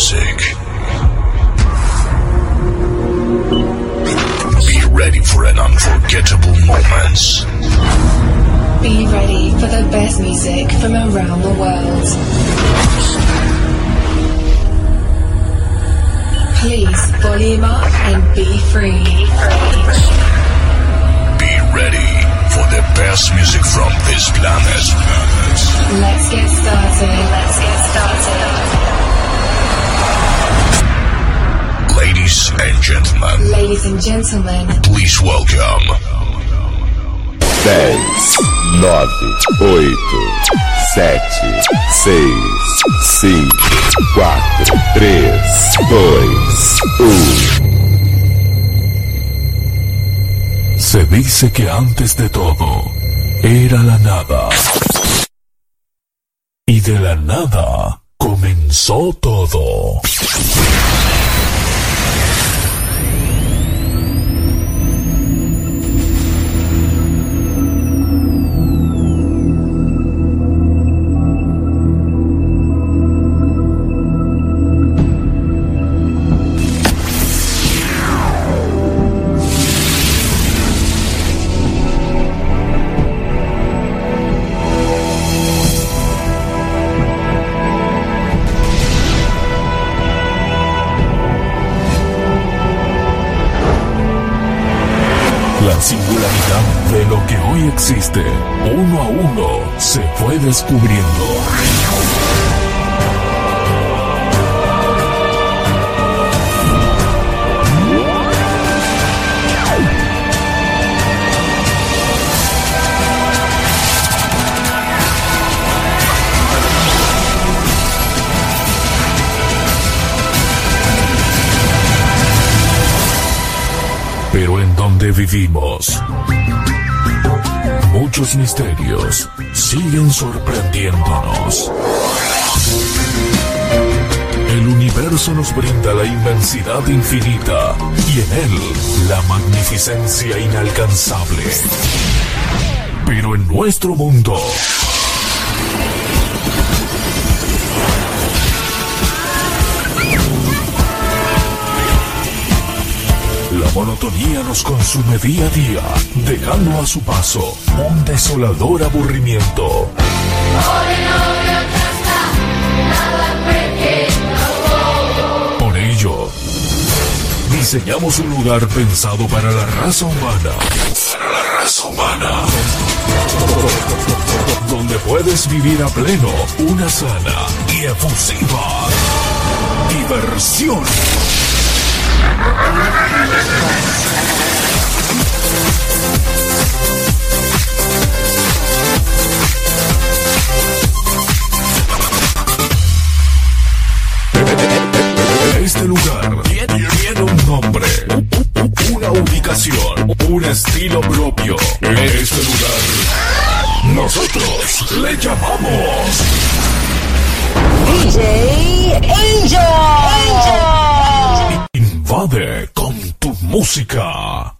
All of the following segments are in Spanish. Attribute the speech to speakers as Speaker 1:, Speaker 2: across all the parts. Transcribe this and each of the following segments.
Speaker 1: music. Be ready for an unforgettable moments.
Speaker 2: Be ready for the best music from around the world. Please volume up and be free.
Speaker 1: Be ready for the best music from this planet.
Speaker 2: Let's get started. Let's get started.
Speaker 1: Ladies and gentlemen,
Speaker 2: Ladies and gentlemen,
Speaker 1: please welcome
Speaker 3: 10, 9, 8, 7, 6, 5, 4, 3, 2, 1.
Speaker 4: Se dice que antes de todo era la nada. Y de la nada comenzó todo. Existe, uno a uno, se fue descubriendo. Pero en donde vivimos, misterios siguen sorprendiéndonos. El universo nos brinda la inmensidad infinita y en él la magnificencia inalcanzable. Pero en nuestro mundo, La monotonía nos consume día a día, dejando a su paso un desolador aburrimiento. Por ello, diseñamos un lugar pensado para la raza humana. Para la raza humana. Donde puedes vivir a pleno una sana y efusiva diversión. Este lugar tiene tiene un nombre, una ubicación, un estilo propio. Este lugar, nosotros le llamamos
Speaker 5: DJ Angel.
Speaker 4: Invade con tu música.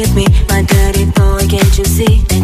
Speaker 6: with
Speaker 7: me. My dirty boy, can't you see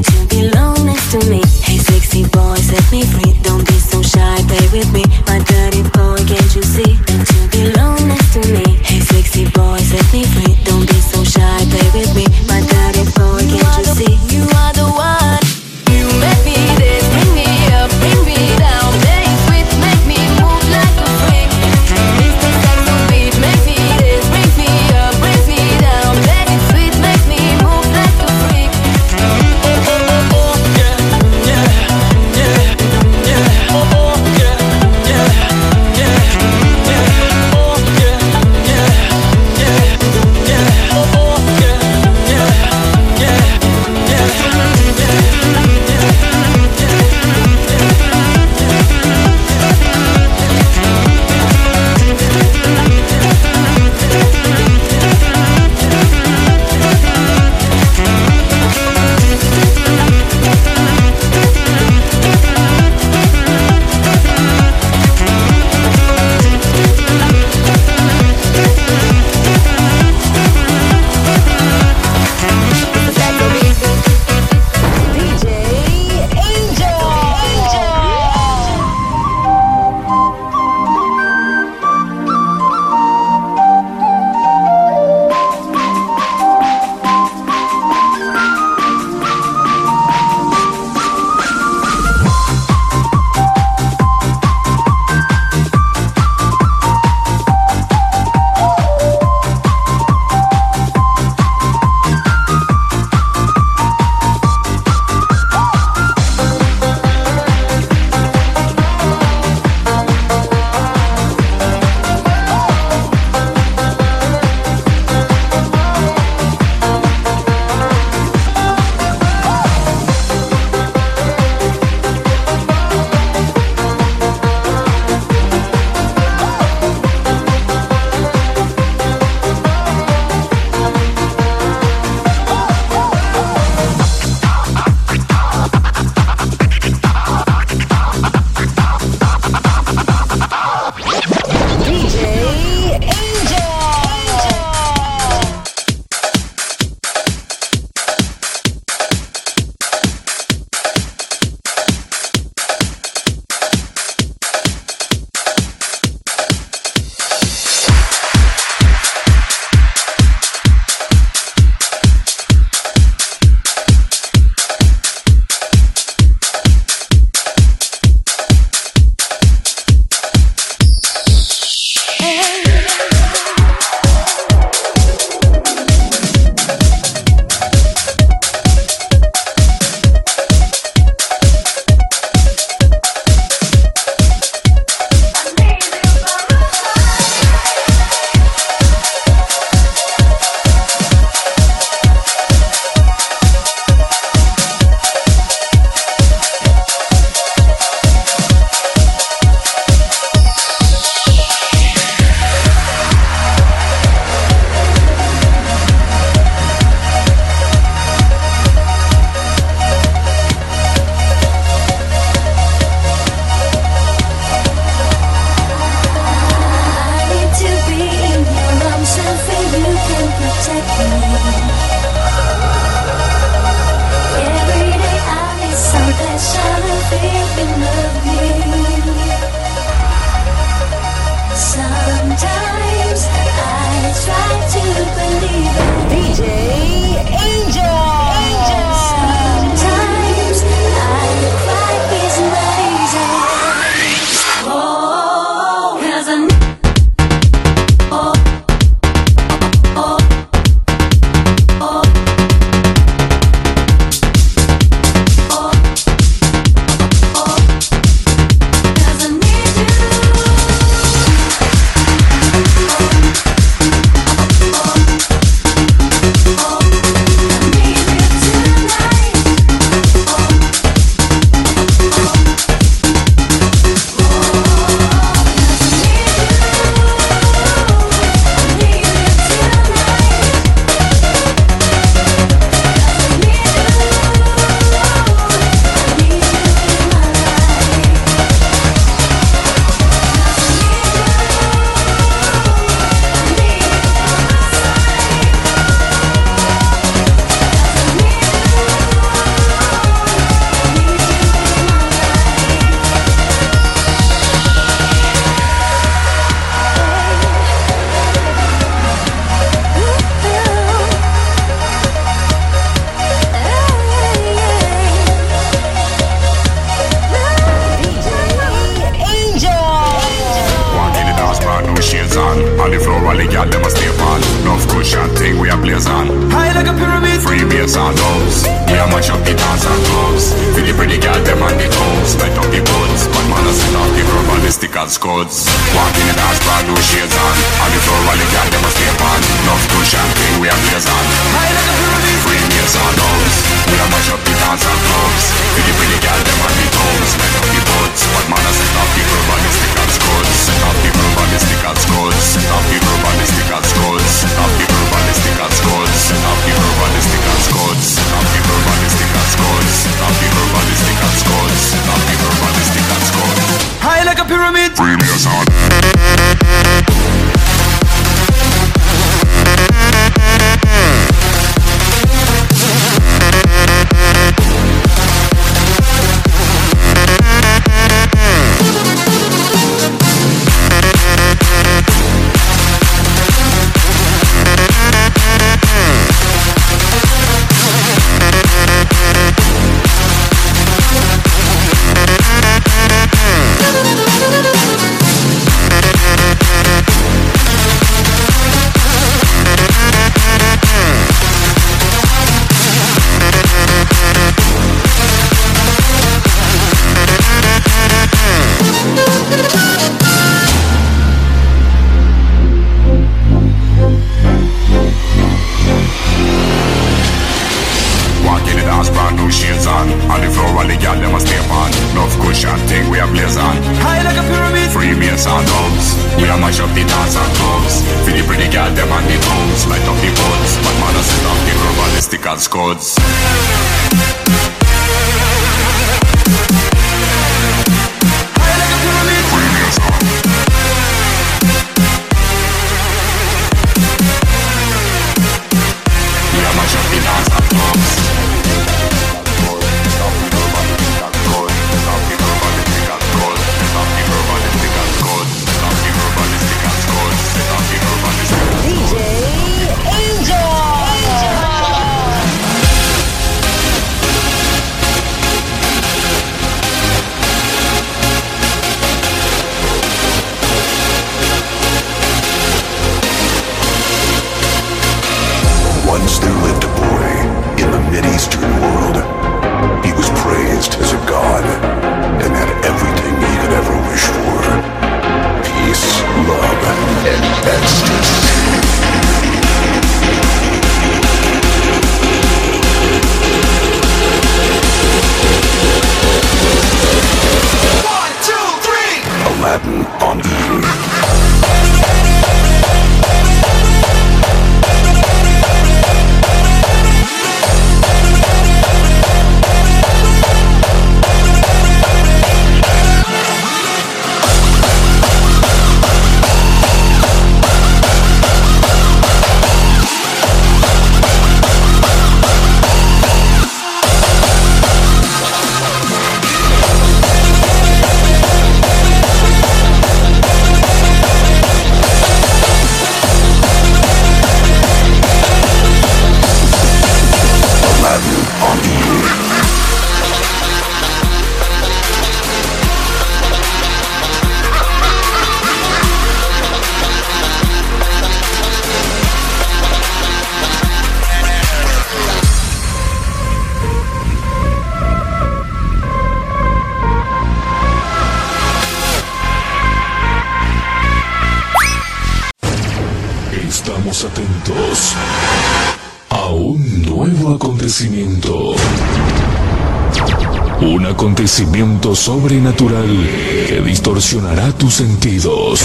Speaker 4: sobrenatural que distorsionará tus sentidos.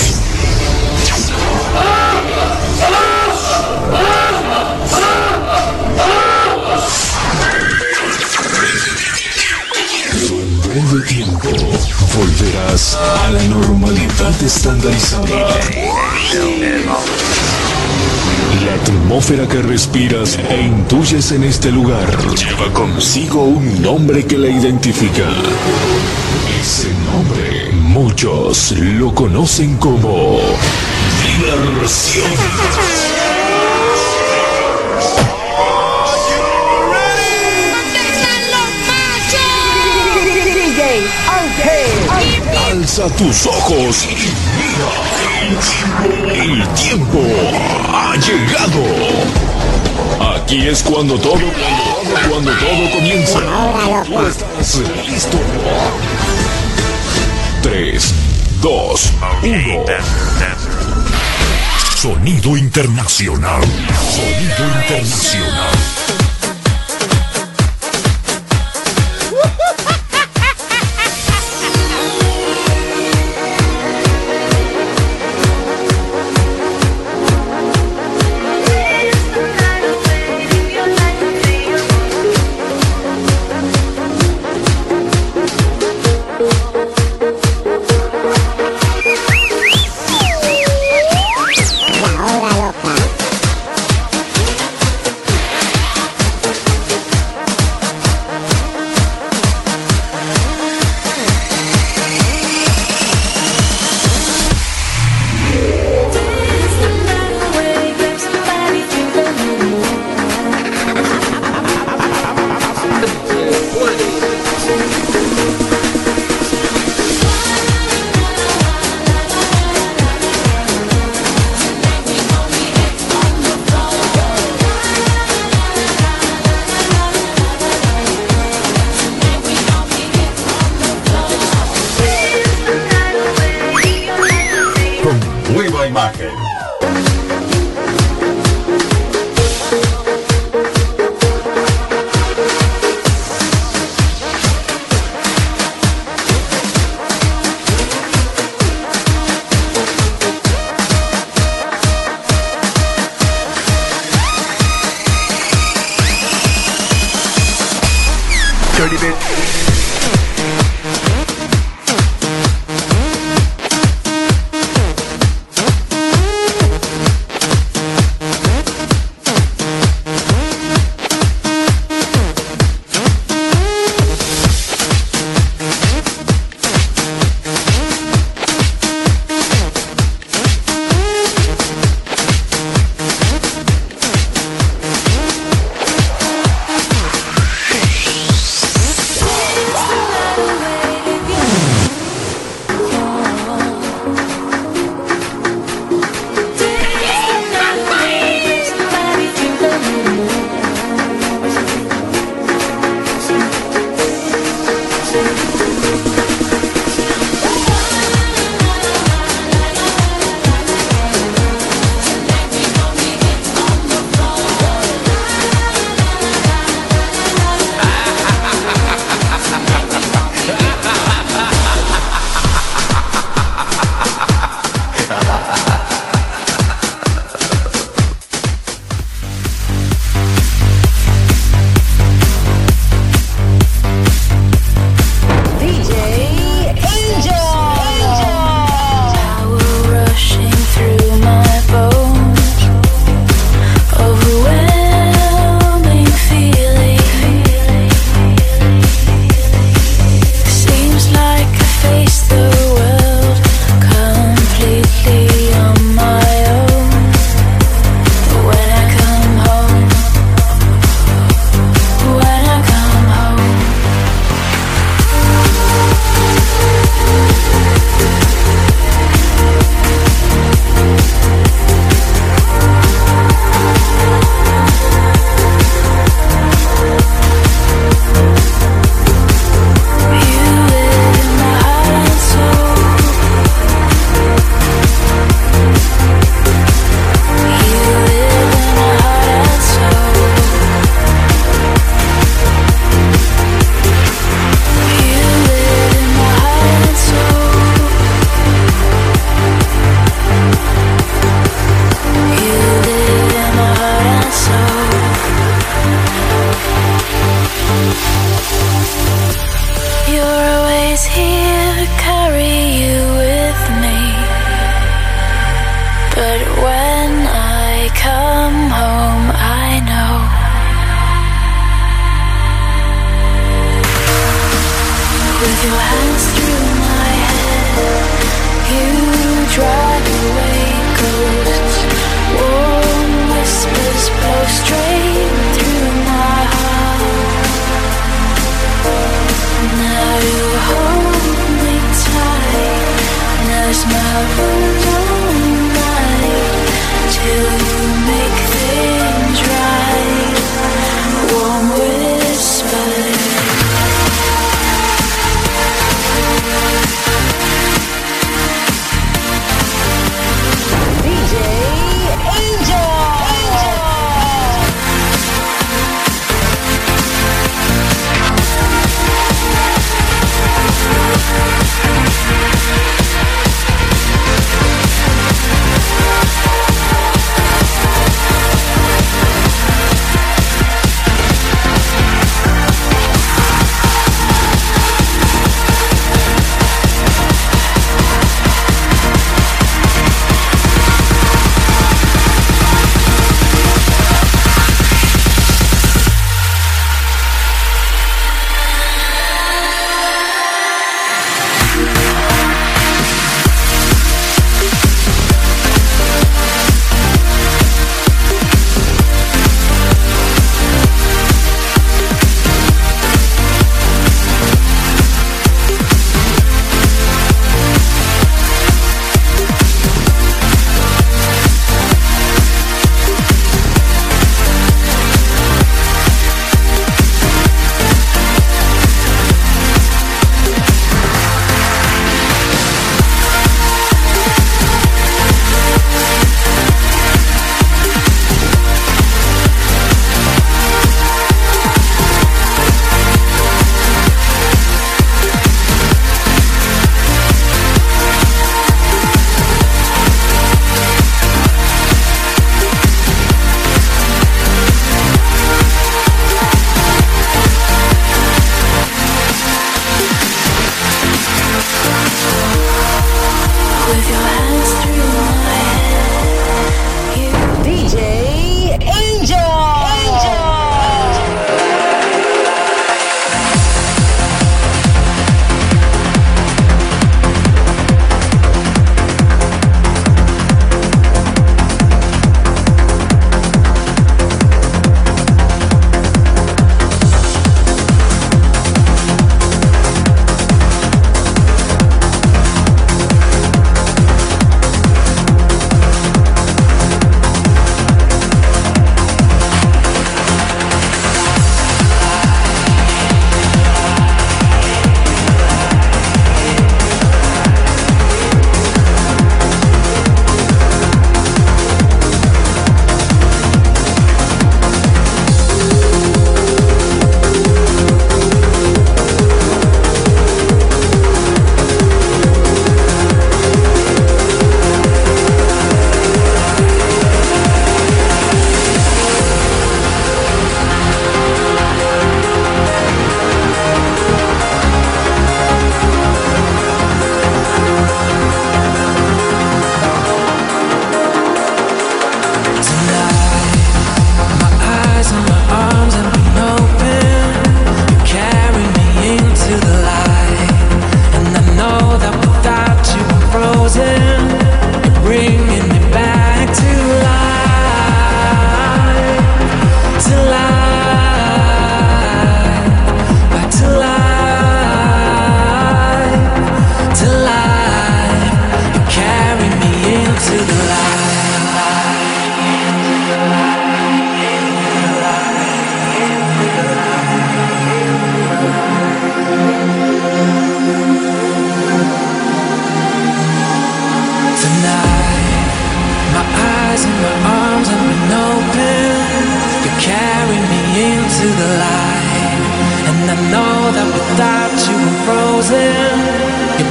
Speaker 4: En breve tiempo volverás a la normalidad estandarizada. La atmósfera que respiras e intuyes en este lugar lleva consigo un nombre que la identifica. Ese nombre muchos lo conocen como diversión. Alza tus ojos y mira.
Speaker 8: El tiempo ha llegado. Aquí es cuando todo cuando todo comienza. Estás listo. 3, 2, 1. Sonido internacional. Sonido internacional.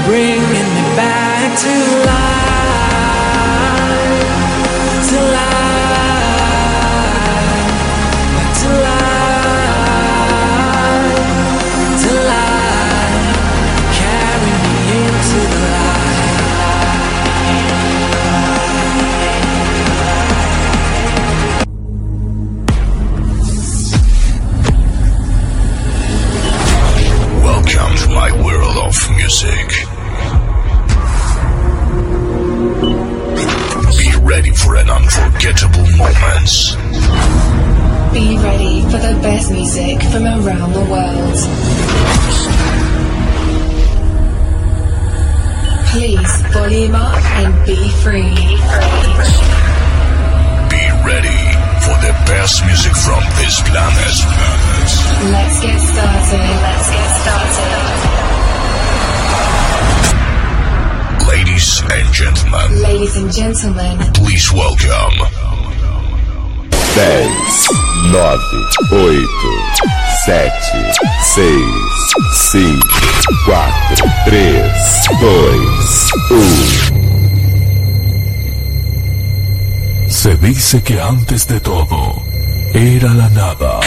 Speaker 9: bringing me
Speaker 10: back to
Speaker 2: life. And
Speaker 10: gentlemen, please welcome
Speaker 3: 10, 9, 8, 7, 6, 5, 4, 3, 2, 1.
Speaker 4: Se dice que antes de todo era la nada.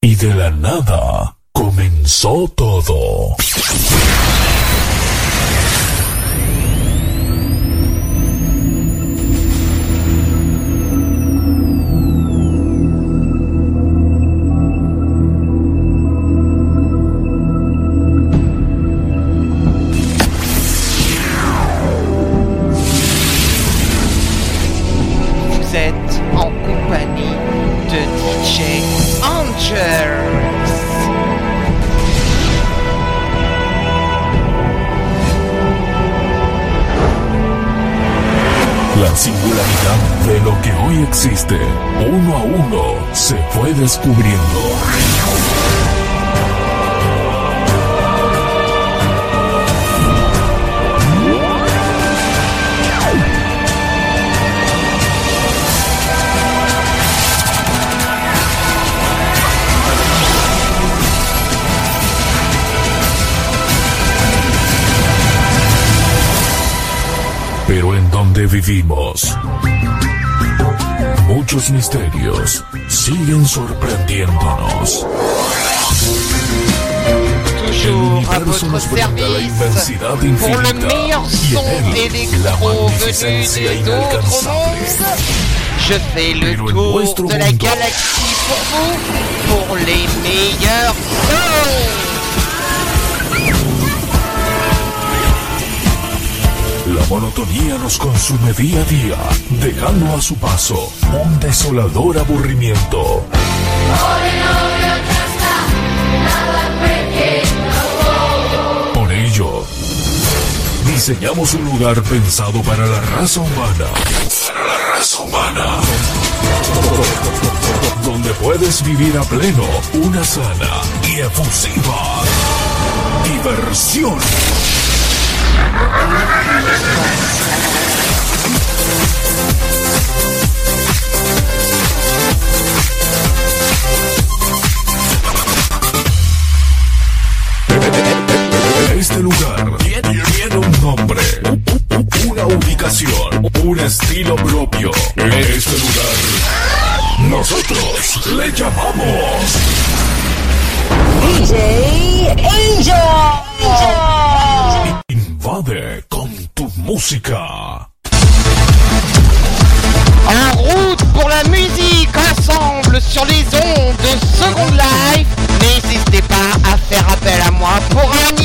Speaker 4: Y de la nada comenzó todo. Pero en donde vivimos, muchos misterios siguen sorprendiéndonos. El universo nos brinda la inmensidad infinita y en él magnificencia inalcanzable.
Speaker 11: Je fais le
Speaker 4: Pero
Speaker 11: tour de la galaxie pour vous, pour les meilleurs sons.
Speaker 4: Monotonía nos consume día a día, dejando a su paso un desolador aburrimiento. Por ello, diseñamos un lugar pensado para la raza humana. Para la raza humana. Donde puedes vivir a pleno una sana y efusiva diversión. Este lugar tiene un nombre, una ubicación, un estilo propio. Este lugar, nosotros le llamamos
Speaker 12: DJ Angel.
Speaker 4: tarde con tu.
Speaker 11: En route pour la musique ensemble sur les ondes de Second Life. N'hésitez pas à faire appel à moi pour un